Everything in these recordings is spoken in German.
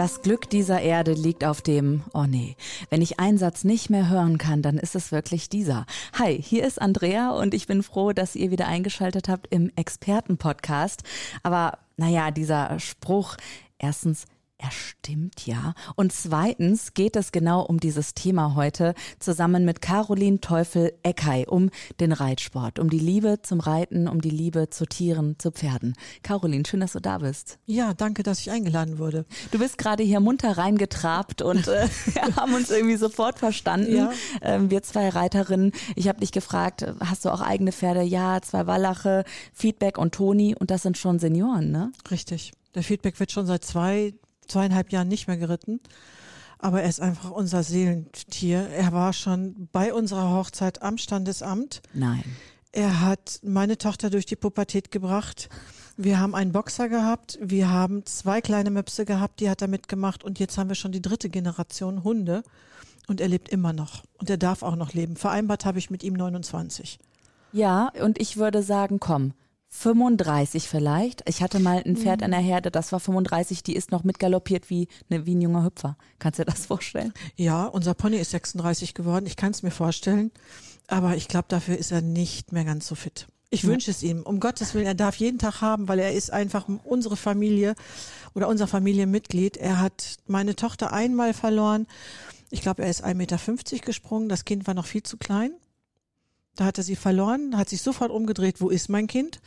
Das Glück dieser Erde liegt auf dem, oh nee, wenn ich einen Satz nicht mehr hören kann, dann ist es wirklich dieser. Hi, hier ist Andrea und ich bin froh, dass ihr wieder eingeschaltet habt im Expertenpodcast. Aber naja, dieser Spruch, erstens, er stimmt ja. Und zweitens geht es genau um dieses Thema heute zusammen mit Caroline Teufel-Eckei um den Reitsport, um die Liebe zum Reiten, um die Liebe zu Tieren, zu Pferden. Caroline, schön, dass du da bist. Ja, danke, dass ich eingeladen wurde. Du bist gerade hier munter reingetrabt und äh, wir haben uns irgendwie sofort verstanden. Ja. Ähm, wir zwei Reiterinnen. Ich habe dich gefragt, hast du auch eigene Pferde? Ja, zwei Wallache, Feedback und Toni und das sind schon Senioren, ne? Richtig. Der Feedback wird schon seit zwei, zweieinhalb Jahren nicht mehr geritten. Aber er ist einfach unser Seelentier. Er war schon bei unserer Hochzeit am Standesamt. Nein. Er hat meine Tochter durch die Pubertät gebracht. Wir haben einen Boxer gehabt, wir haben zwei kleine Möpse gehabt, die hat er mitgemacht und jetzt haben wir schon die dritte Generation Hunde und er lebt immer noch und er darf auch noch leben. Vereinbart habe ich mit ihm 29. Ja, und ich würde sagen, komm, 35 vielleicht. Ich hatte mal ein Pferd an der Herde, das war 35, die ist noch mitgaloppiert wie, ne, wie ein junger Hüpfer. Kannst du dir das vorstellen? Ja, unser Pony ist 36 geworden, ich kann es mir vorstellen. Aber ich glaube, dafür ist er nicht mehr ganz so fit. Ich ja. wünsche es ihm. Um Gottes Willen, er darf jeden Tag haben, weil er ist einfach unsere Familie oder unser Familienmitglied. Er hat meine Tochter einmal verloren. Ich glaube, er ist 1,50 Meter gesprungen. Das Kind war noch viel zu klein. Da hat er sie verloren, hat sich sofort umgedreht, wo ist mein Kind?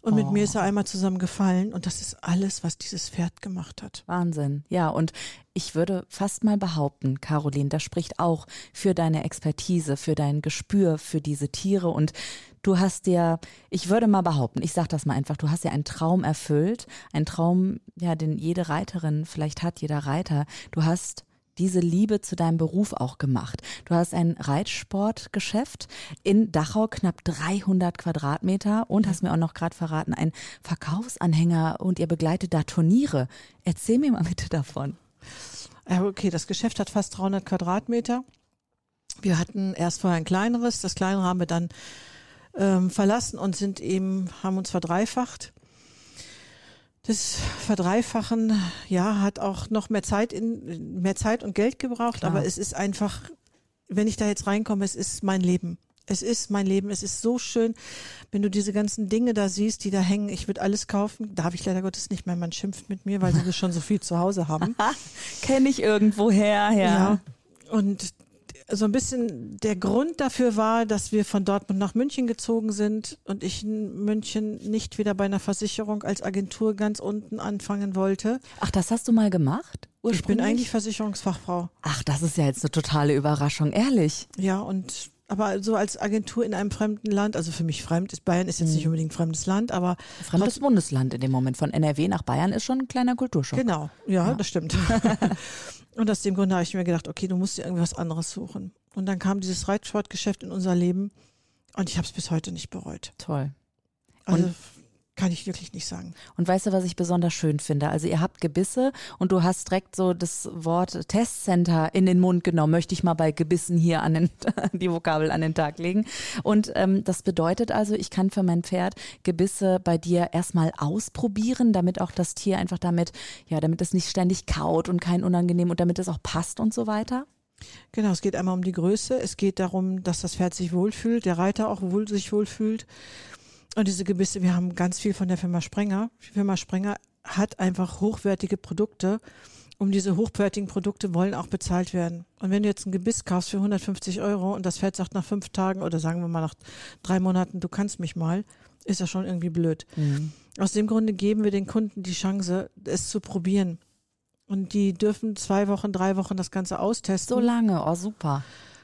Und mit mir ist er oh. einmal zusammengefallen und das ist alles, was dieses Pferd gemacht hat. Wahnsinn. Ja, und ich würde fast mal behaupten, Caroline, das spricht auch für deine Expertise, für dein Gespür für diese Tiere und du hast dir, ich würde mal behaupten, ich sag das mal einfach, du hast ja einen Traum erfüllt, einen Traum, ja, den jede Reiterin vielleicht hat, jeder Reiter. Du hast diese Liebe zu deinem Beruf auch gemacht. Du hast ein Reitsportgeschäft in Dachau, knapp 300 Quadratmeter und hast mir auch noch gerade verraten, ein Verkaufsanhänger und ihr begleitet da Turniere. Erzähl mir mal bitte davon. Okay, das Geschäft hat fast 300 Quadratmeter. Wir hatten erst vorher ein kleineres, das kleinere haben wir dann ähm, verlassen und sind eben, haben uns verdreifacht. Das Verdreifachen, ja, hat auch noch mehr Zeit in, mehr Zeit und Geld gebraucht, Klar. aber es ist einfach, wenn ich da jetzt reinkomme, es ist mein Leben. Es ist mein Leben. Es ist so schön, wenn du diese ganzen Dinge da siehst, die da hängen. Ich würde alles kaufen. Darf ich leider Gottes nicht mehr. Man schimpft mit mir, weil sie schon so viel zu Hause haben. Kenne ich irgendwoher, ja. ja. Und so ein bisschen der Grund dafür war, dass wir von Dortmund nach München gezogen sind und ich in München nicht wieder bei einer Versicherung als Agentur ganz unten anfangen wollte. Ach, das hast du mal gemacht? Ich bin eigentlich Versicherungsfachfrau. Ach, das ist ja jetzt eine totale Überraschung, ehrlich. Ja, und aber so als Agentur in einem fremden Land, also für mich fremd ist Bayern ist jetzt nicht hm. unbedingt ein fremdes Land, aber fremdes Bundesland in dem Moment von NRW nach Bayern ist schon ein kleiner Kulturschock. Genau, ja, ja. das stimmt. Und aus dem Grund habe ich mir gedacht, okay, du musst dir irgendwas anderes suchen. Und dann kam dieses Reitsportgeschäft in unser Leben und ich habe es bis heute nicht bereut. Toll. Also und kann ich wirklich nicht sagen. Und weißt du, was ich besonders schön finde? Also ihr habt Gebisse und du hast direkt so das Wort Testcenter in den Mund genommen. Möchte ich mal bei Gebissen hier an den, die Vokabel an den Tag legen. Und ähm, das bedeutet also, ich kann für mein Pferd Gebisse bei dir erstmal ausprobieren, damit auch das Tier einfach damit, ja, damit es nicht ständig kaut und kein unangenehm und damit es auch passt und so weiter. Genau, es geht einmal um die Größe. Es geht darum, dass das Pferd sich wohlfühlt, der Reiter auch wohl sich wohlfühlt. Und diese Gebisse, wir haben ganz viel von der Firma Sprenger. Die Firma Sprenger hat einfach hochwertige Produkte. Um diese hochwertigen Produkte wollen auch bezahlt werden. Und wenn du jetzt ein Gebiss kaufst für 150 Euro und das Pferd sagt nach fünf Tagen oder sagen wir mal nach drei Monaten, du kannst mich mal, ist das schon irgendwie blöd. Mhm. Aus dem Grunde geben wir den Kunden die Chance, es zu probieren. Und die dürfen zwei Wochen, drei Wochen das Ganze austesten. So lange, oh super.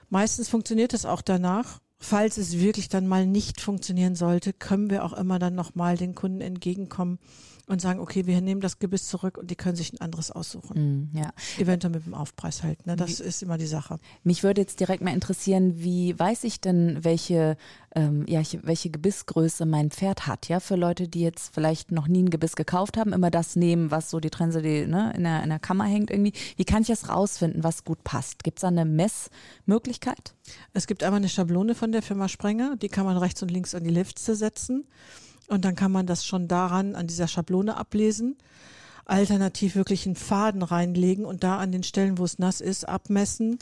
Meistens funktioniert es auch danach. Falls es wirklich dann mal nicht funktionieren sollte, können wir auch immer dann nochmal den Kunden entgegenkommen und sagen, okay, wir nehmen das Gebiss zurück und die können sich ein anderes aussuchen. Mm, ja. Eventuell mit dem Aufpreis halt. Ne? Das wie, ist immer die Sache. Mich würde jetzt direkt mal interessieren, wie weiß ich denn, welche ähm, ja, welche Gebissgröße mein Pferd hat. Ja, für Leute, die jetzt vielleicht noch nie ein Gebiss gekauft haben, immer das nehmen, was so die Trense, die ne, in, der, in der Kammer hängt irgendwie. Wie kann ich das rausfinden, was gut passt? Gibt es da eine Messmöglichkeit? Es gibt einmal eine Schablone von der Firma Sprenger, die kann man rechts und links an die Lifte setzen und dann kann man das schon daran an dieser Schablone ablesen alternativ wirklich einen Faden reinlegen und da an den Stellen, wo es nass ist, abmessen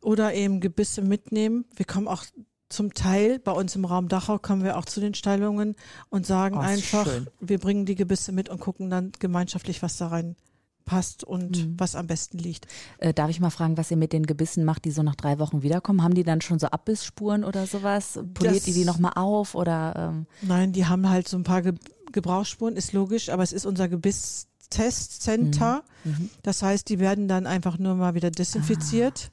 oder eben Gebisse mitnehmen. Wir kommen auch zum Teil bei uns im Raum Dachau kommen wir auch zu den Steilungen und sagen oh, einfach, schön. wir bringen die Gebisse mit und gucken dann gemeinschaftlich, was da rein passt und mhm. was am besten liegt. Äh, darf ich mal fragen, was ihr mit den Gebissen macht, die so nach drei Wochen wiederkommen? Haben die dann schon so Abbissspuren oder sowas? Poliert das, ihr die nochmal auf oder? Ähm? Nein, die haben halt so ein paar Ge Gebrauchsspuren, ist logisch, aber es ist unser Gebiss Testcenter. Mhm. mhm. Das heißt, die werden dann einfach nur mal wieder desinfiziert.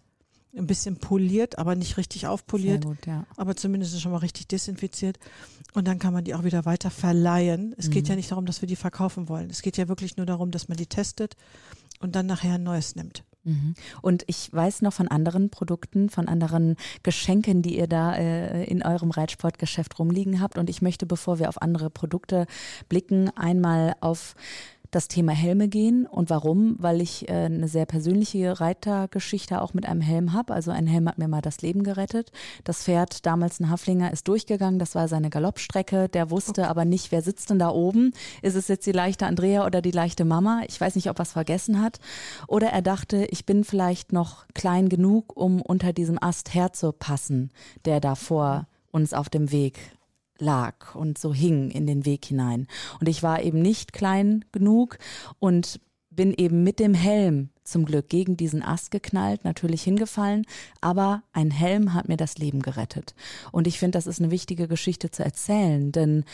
Ein bisschen poliert, aber nicht richtig aufpoliert. Gut, ja. Aber zumindest schon mal richtig desinfiziert. Und dann kann man die auch wieder weiter verleihen. Es mhm. geht ja nicht darum, dass wir die verkaufen wollen. Es geht ja wirklich nur darum, dass man die testet und dann nachher ein neues nimmt. Mhm. Und ich weiß noch von anderen Produkten, von anderen Geschenken, die ihr da äh, in eurem Reitsportgeschäft rumliegen habt. Und ich möchte, bevor wir auf andere Produkte blicken, einmal auf das Thema Helme gehen. Und warum? Weil ich äh, eine sehr persönliche Reitergeschichte auch mit einem Helm habe. Also ein Helm hat mir mal das Leben gerettet. Das Pferd, damals ein Haflinger, ist durchgegangen. Das war seine Galoppstrecke. Der wusste okay. aber nicht, wer sitzt denn da oben. Ist es jetzt die leichte Andrea oder die leichte Mama? Ich weiß nicht, ob er es vergessen hat. Oder er dachte, ich bin vielleicht noch klein genug, um unter diesem Ast herzupassen, der da vor uns auf dem Weg lag und so hing in den Weg hinein. Und ich war eben nicht klein genug und bin eben mit dem Helm zum Glück gegen diesen Ast geknallt, natürlich hingefallen, aber ein Helm hat mir das Leben gerettet. Und ich finde, das ist eine wichtige Geschichte zu erzählen, denn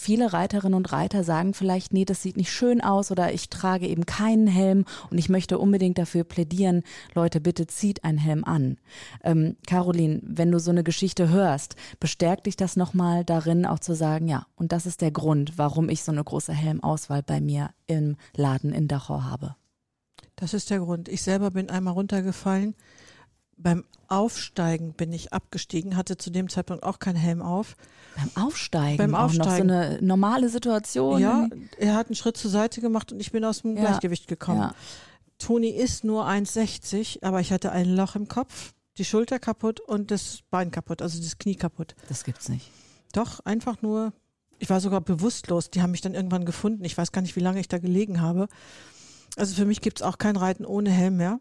Viele Reiterinnen und Reiter sagen vielleicht, nee, das sieht nicht schön aus oder ich trage eben keinen Helm und ich möchte unbedingt dafür plädieren, Leute, bitte zieht einen Helm an. Ähm, Caroline, wenn du so eine Geschichte hörst, bestärkt dich das nochmal darin, auch zu sagen, ja, und das ist der Grund, warum ich so eine große Helmauswahl bei mir im Laden in Dachau habe. Das ist der Grund. Ich selber bin einmal runtergefallen beim Aufsteigen bin ich abgestiegen, hatte zu dem Zeitpunkt auch keinen Helm auf. Beim Aufsteigen? Beim Aufsteigen. Auch noch so eine normale Situation? Ja, er hat einen Schritt zur Seite gemacht und ich bin aus dem ja. Gleichgewicht gekommen. Ja. Toni ist nur 1,60, aber ich hatte ein Loch im Kopf, die Schulter kaputt und das Bein kaputt, also das Knie kaputt. Das gibt's nicht. Doch, einfach nur, ich war sogar bewusstlos. Die haben mich dann irgendwann gefunden. Ich weiß gar nicht, wie lange ich da gelegen habe. Also für mich gibt's auch kein Reiten ohne Helm mehr.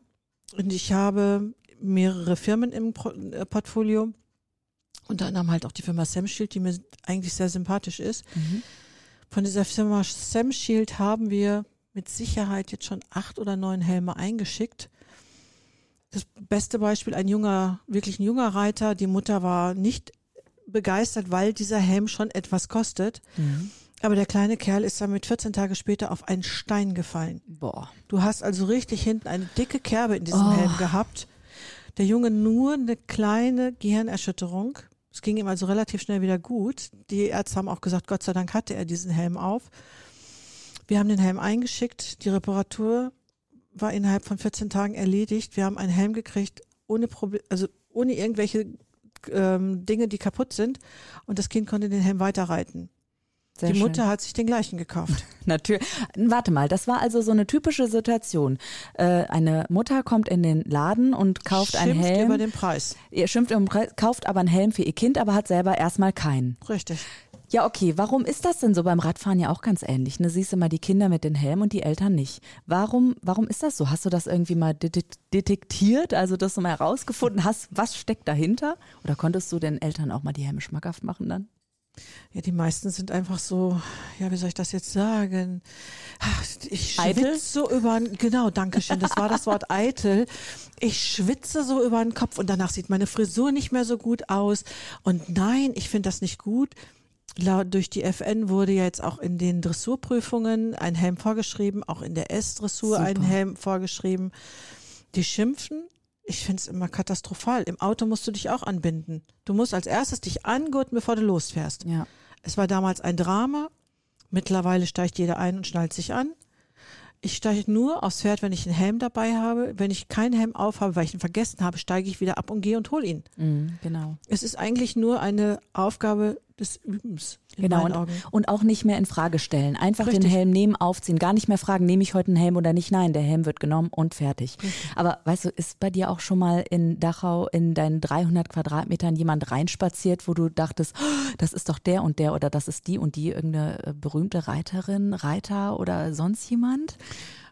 Und ich habe mehrere Firmen im äh, Portfolio. Unter anderem halt auch die Firma Samshield, die mir eigentlich sehr sympathisch ist. Mhm. Von dieser Firma Samshield haben wir mit Sicherheit jetzt schon acht oder neun Helme eingeschickt. Das beste Beispiel, ein junger, wirklich ein junger Reiter. Die Mutter war nicht begeistert, weil dieser Helm schon etwas kostet. Mhm. Aber der kleine Kerl ist damit 14 Tage später auf einen Stein gefallen. Boah. Du hast also richtig hinten eine dicke Kerbe in diesem oh. Helm gehabt der Junge nur eine kleine Gehirnerschütterung. Es ging ihm also relativ schnell wieder gut. Die Ärzte haben auch gesagt, Gott sei Dank hatte er diesen Helm auf. Wir haben den Helm eingeschickt. Die Reparatur war innerhalb von 14 Tagen erledigt. Wir haben einen Helm gekriegt, ohne Problem, also ohne irgendwelche ähm, Dinge, die kaputt sind. Und das Kind konnte den Helm weiterreiten. Sehr die Mutter schön. hat sich den gleichen gekauft. Natürlich. Warte mal, das war also so eine typische Situation. Äh, eine Mutter kommt in den Laden und kauft Schimpft einen Helm. über den Preis. Ihr schimpft über den Preis, kauft aber einen Helm für ihr Kind, aber hat selber erstmal keinen. Richtig. Ja, okay. Warum ist das denn so beim Radfahren ja auch ganz ähnlich? Ne? Siehst du mal die Kinder mit den Helmen und die Eltern nicht. Warum, warum ist das so? Hast du das irgendwie mal detektiert, also dass du mal herausgefunden hast, was steckt dahinter? Oder konntest du den Eltern auch mal die Helme schmackhaft machen dann? Ja, die meisten sind einfach so, ja, wie soll ich das jetzt sagen? Ich schwitze so über genau, danke schön, das war das Wort eitel. Ich schwitze so über den Kopf und danach sieht meine Frisur nicht mehr so gut aus. Und nein, ich finde das nicht gut. Durch die FN wurde ja jetzt auch in den Dressurprüfungen ein Helm vorgeschrieben, auch in der S-Dressur ein Helm vorgeschrieben. Die schimpfen, ich finde es immer katastrophal. Im Auto musst du dich auch anbinden. Du musst als erstes dich angurten, bevor du losfährst. Ja. Es war damals ein Drama. Mittlerweile steigt jeder ein und schnallt sich an. Ich steige nur aufs Pferd, wenn ich einen Helm dabei habe. Wenn ich keinen Helm aufhabe, weil ich ihn vergessen habe, steige ich wieder ab und gehe und hole ihn. Mhm, genau. Es ist eigentlich nur eine Aufgabe des Übens. Genau, und, und auch nicht mehr in Frage stellen. Einfach den Richtig. Helm nehmen, aufziehen. Gar nicht mehr fragen, nehme ich heute einen Helm oder nicht. Nein, der Helm wird genommen und fertig. Aber weißt du, ist bei dir auch schon mal in Dachau in deinen 300 Quadratmetern jemand reinspaziert, wo du dachtest, "Oh, das ist doch der und der oder das ist die und die, irgendeine äh, berühmte Reiterin, Reiter oder sonst jemand?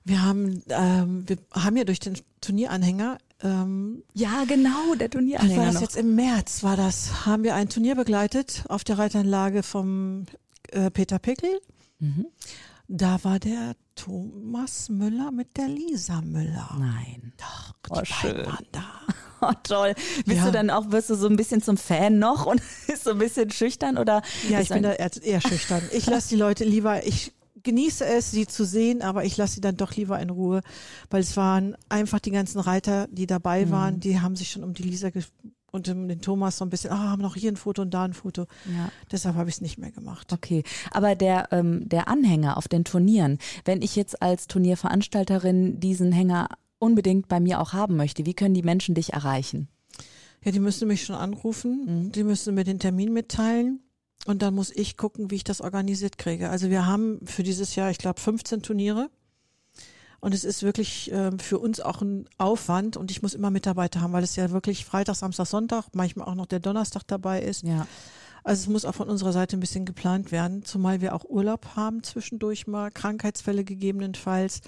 Wir haben, ähm, wir haben ja durch den Turnieranhänger, ähm, Ja, genau, der Ach, war Turnieranhänger das jetzt im März, war das, haben wir ein Turnier begleitet auf der Reitanlage vom äh, Peter Pickel. Mhm. Da war der Thomas Müller mit der Lisa Müller. Nein. Doch, die Oh, beiden schön. waren da. Oh, toll. Bist Ja. du dann auch, wirst du so ein bisschen zum Fan noch und ist so ein bisschen schüchtern oder? Ja, ich bin da eher schüchtern. Ich lasse die Leute lieber, ich genieße es, sie zu sehen, aber ich lasse sie dann doch lieber in Ruhe, weil es waren einfach die ganzen Reiter, die Mhm. dabei waren, die haben sich schon um die Lisa und um den Thomas so ein bisschen, ah, haben noch hier ein Foto und da ein Foto. Ja. Deshalb habe ich es nicht mehr gemacht. Okay, aber der, ähm, der Anhänger auf den Turnieren, wenn ich jetzt als Turnierveranstalterin diesen Hänger unbedingt bei mir auch haben möchte, wie können die Menschen dich erreichen? Ja, die müssen mich schon anrufen, Mhm. die müssen mir den Termin mitteilen und dann muss ich gucken, wie ich das organisiert kriege. Also wir haben für dieses Jahr, ich glaube, 15 Turniere und es ist wirklich ähm, für uns auch ein Aufwand und ich muss immer Mitarbeiter haben, weil es ja wirklich Freitag, Samstag, Sonntag, manchmal auch noch der Donnerstag dabei ist. Ja. Also es muss auch von unserer Seite ein bisschen geplant werden, zumal wir auch Urlaub haben zwischendurch mal, Krankheitsfälle gegebenenfalls.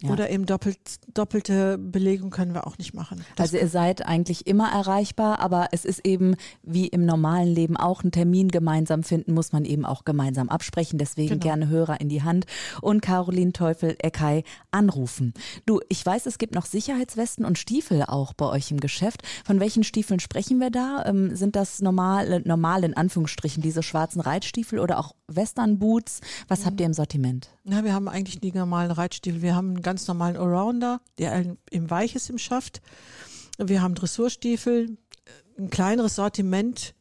Ja. Oder eben doppelt, doppelte Belegung können wir auch nicht machen. Das Also ihr seid eigentlich immer erreichbar, aber es ist eben wie im normalen Leben auch ein Termin gemeinsam finden, muss man eben auch gemeinsam absprechen. Deswegen Genau. gerne Hörer in die Hand und Caroline Teufel-Eckei anrufen. Du, ich weiß, es gibt noch Sicherheitswesten und Stiefel auch bei euch im Geschäft. Von welchen Stiefeln sprechen wir da? Ähm, sind das normale, normal in Anführungsstrichen, diese schwarzen Reitstiefel oder auch Western-Boots? Was habt ihr im Sortiment? Ja, wir haben eigentlich die normalen Reitstiefel. Wir haben ganz normalen Allrounder, der im Weich ist im Schaft. Wir haben Dressurstiefel, ein kleineres Sortiment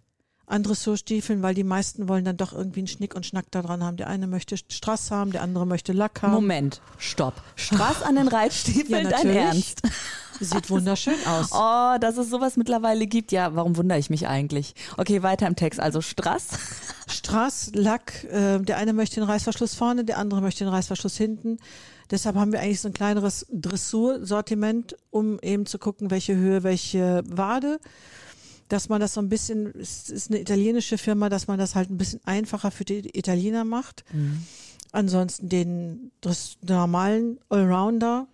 an Dressurstiefeln, weil die meisten wollen dann doch irgendwie einen Schnick und Schnack da dran haben. Der eine möchte Strass haben, der andere möchte Lack haben. Moment, stopp. Straß an den Reitstiefeln, Ja, dein. Ernst? Sieht wunderschön aus. Oh, dass es sowas mittlerweile gibt. Ja, warum wundere ich mich eigentlich? Okay, weiter im Text. Also Strass. Strass, Lack, äh, der eine möchte den Reißverschluss vorne, der andere möchte den Reißverschluss hinten. Deshalb haben wir eigentlich so ein kleineres Dressursortiment, um eben zu gucken, welche Höhe, welche Wade. Dass man das so ein bisschen, es ist eine italienische Firma, dass man das halt ein bisschen einfacher für die Italiener macht. Ansonsten den normalen Allrounder,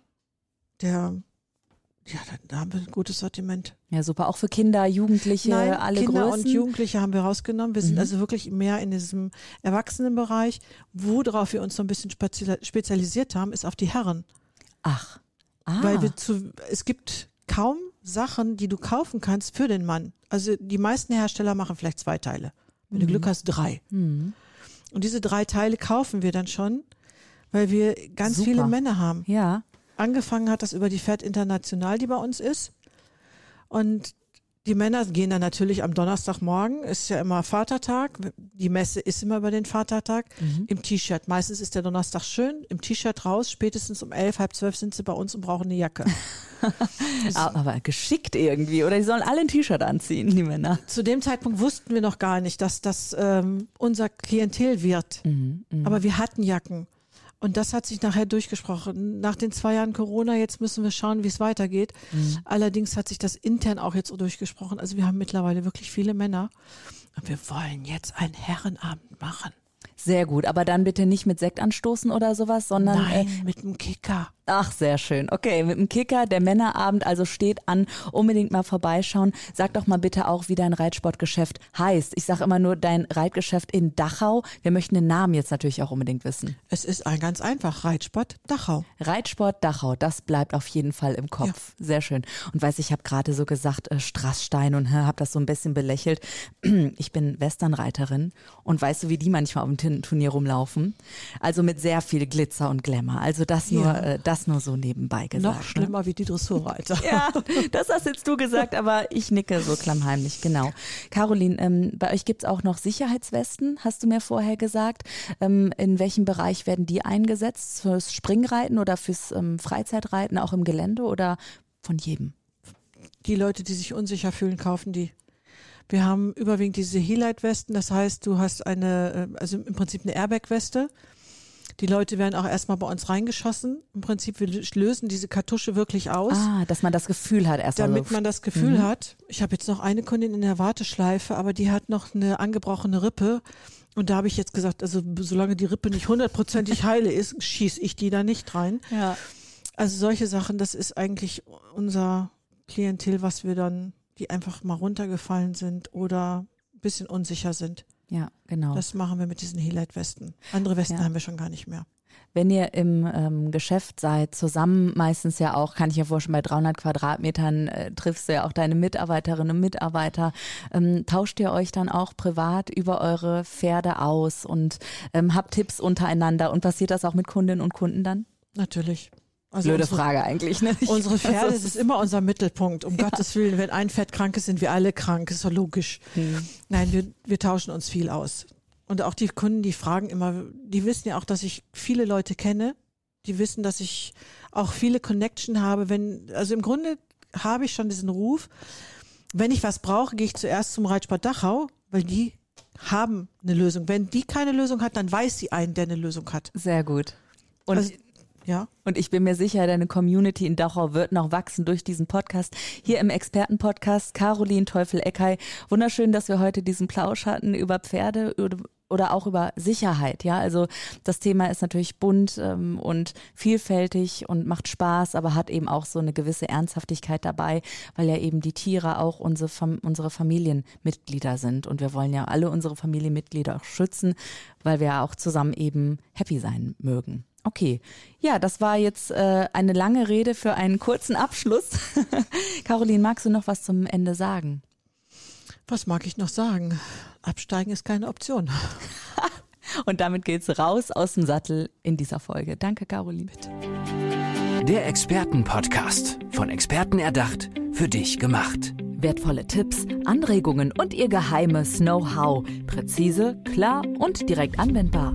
der, ja, da, haben wir ein gutes Sortiment. Ja, super. Auch für Kinder, Jugendliche, Nein, alle Kinder Größen. und Jugendliche haben wir rausgenommen. Wir sind Mhm. also wirklich mehr in diesem Erwachsenenbereich. Worauf wir uns so ein bisschen spezia- spezialisiert haben, ist auf die Herren. Ach. Ah. Weil wir zu, es gibt kaum Sachen, die du kaufen kannst für den Mann. Also die meisten Hersteller machen vielleicht zwei Teile. Wenn du Glück hast, drei. Hm. Und diese drei Teile kaufen wir dann schon, weil wir ganz Super. viele Männer haben. Ja. Angefangen hat das über die Pferd International, die bei uns ist. Und die Männer gehen dann natürlich am Donnerstagmorgen, ist ja immer Vatertag. Die Messe ist immer über den Vatertag. Im T-Shirt. Meistens ist der Donnerstag schön. Im T-Shirt raus. Spätestens um elf, halb zwölf sind sie bei uns und brauchen eine Jacke. Aber geschickt irgendwie. Oder die sollen alle ein T-Shirt anziehen, die Männer. Zu dem Zeitpunkt wussten wir noch gar nicht, dass das ähm, unser Klientel wird. Aber wir hatten Jacken. Und das hat sich nachher durchgesprochen. Nach den zwei Jahren Corona, jetzt müssen wir schauen, wie es weitergeht. Allerdings hat sich das intern auch jetzt so durchgesprochen. Also wir haben mittlerweile wirklich viele Männer. Und wir wollen jetzt einen Herrenabend machen. Sehr gut. Aber dann bitte nicht mit Sekt anstoßen oder sowas, sondern. Äh, Nein, mit einem Kicker. Ach, sehr schön. Okay, mit dem Kicker, der Männerabend also steht an. Unbedingt mal vorbeischauen. Sag doch mal bitte auch, wie dein Reitsportgeschäft heißt. Ich sage immer nur dein Reitgeschäft in Dachau. Wir möchten den Namen jetzt natürlich auch unbedingt wissen. Es ist ein ganz einfach. Reitsport Dachau. Reitsport Dachau, das bleibt auf jeden Fall im Kopf. Sehr schön. Und weiß, ich habe gerade so gesagt, äh, Strassstein und habe das so ein bisschen belächelt. Ich bin Westernreiterin und weißt du, wie die manchmal auf dem Badminton-Turnier rumlaufen. Also mit sehr viel Glitzer und Glamour. Also das nur, Ja. äh, das nur so nebenbei gesagt. Noch ne? schlimmer wie die Dressurreiter. Ja, das hast jetzt du gesagt, aber ich nicke so klammheimlich, genau. Caroline, ähm, bei euch gibt's auch noch Sicherheitswesten, hast du mir vorher gesagt. Ähm, in welchem Bereich werden die eingesetzt? Fürs Springreiten oder fürs ähm, Freizeitreiten, auch im Gelände oder von jedem? Die Leute, die sich unsicher fühlen, kaufen die. Wir haben überwiegend diese Helite-Westen, das heißt, du hast eine, äh, also im Prinzip eine Airbag-Weste. Die Leute werden auch erstmal bei uns reingeschossen. Im Prinzip, wir lösen diese Kartusche wirklich aus. Ah, dass man das Gefühl hat erst damit man das Gefühl Mhm. hat, ich habe jetzt noch eine Kundin in der Warteschleife, aber die hat noch eine angebrochene Rippe. Und da habe ich jetzt gesagt, also solange die Rippe nicht hundertprozentig heile ist, schieße ich die da nicht rein. ja. Also solche Sachen, das ist eigentlich unser Klientel, was wir dann, die einfach mal runtergefallen sind oder ein bisschen unsicher sind. ja, genau. Das machen wir mit diesen Helite-Westen. Andere Westen Ja. haben wir schon gar nicht mehr. Wenn ihr im ähm, Geschäft seid, zusammen meistens ja auch, kann ich mir vorstellen, bei 300 Quadratmetern äh, triffst du ja auch deine Mitarbeiterinnen und Mitarbeiter. Ähm, tauscht ihr euch dann auch privat über eure Pferde aus und ähm, habt Tipps untereinander und passiert das auch mit Kundinnen und Kunden dann? Natürlich. Also Blöde unsere, Frage eigentlich. Ne? Ich- Unsere Pferde, Also, das ist immer unser Mittelpunkt. Um Gottes Willen, wenn ein Pferd krank ist, sind wir alle krank. Ist doch logisch. Hm. Nein, wir, wir tauschen uns viel aus. Und auch die Kunden, die fragen immer, die wissen ja auch, dass ich viele Leute kenne. Die wissen, dass ich auch viele Connection habe. Wenn, also im Grunde habe ich schon diesen Ruf, wenn ich was brauche, gehe ich zuerst zum Reitsport Dachau, weil die haben eine Lösung. Wenn die keine Lösung hat, dann weiß sie einen, der eine Lösung hat. Sehr gut. Und Also, ja. Und ich bin mir sicher, deine Community in Dachau wird noch wachsen durch diesen Podcast. Hier im Expertenpodcast Caroline Teufel-Eckei. Wunderschön, dass wir heute diesen Plausch hatten über Pferde oder, auch über Sicherheit. Ja, also das Thema ist natürlich bunt ähm, und vielfältig und macht Spaß, aber hat eben auch so eine gewisse Ernsthaftigkeit dabei, weil ja eben die Tiere auch unsere, unsere Familienmitglieder sind. Und wir wollen ja alle unsere Familienmitglieder auch schützen, weil wir ja auch zusammen eben happy sein mögen. Okay, ja, das war jetzt äh, eine lange Rede für einen kurzen Abschluss. Caroline, magst du noch was zum Ende sagen? Was mag ich noch sagen? Absteigen ist keine Option. Und damit geht's raus aus dem Sattel in dieser Folge. Danke, Caroline. Bitte. Der Expertenpodcast. Von Experten erdacht, für dich gemacht. Wertvolle Tipps, Anregungen und ihr geheimes Know-how. Präzise, klar und direkt anwendbar.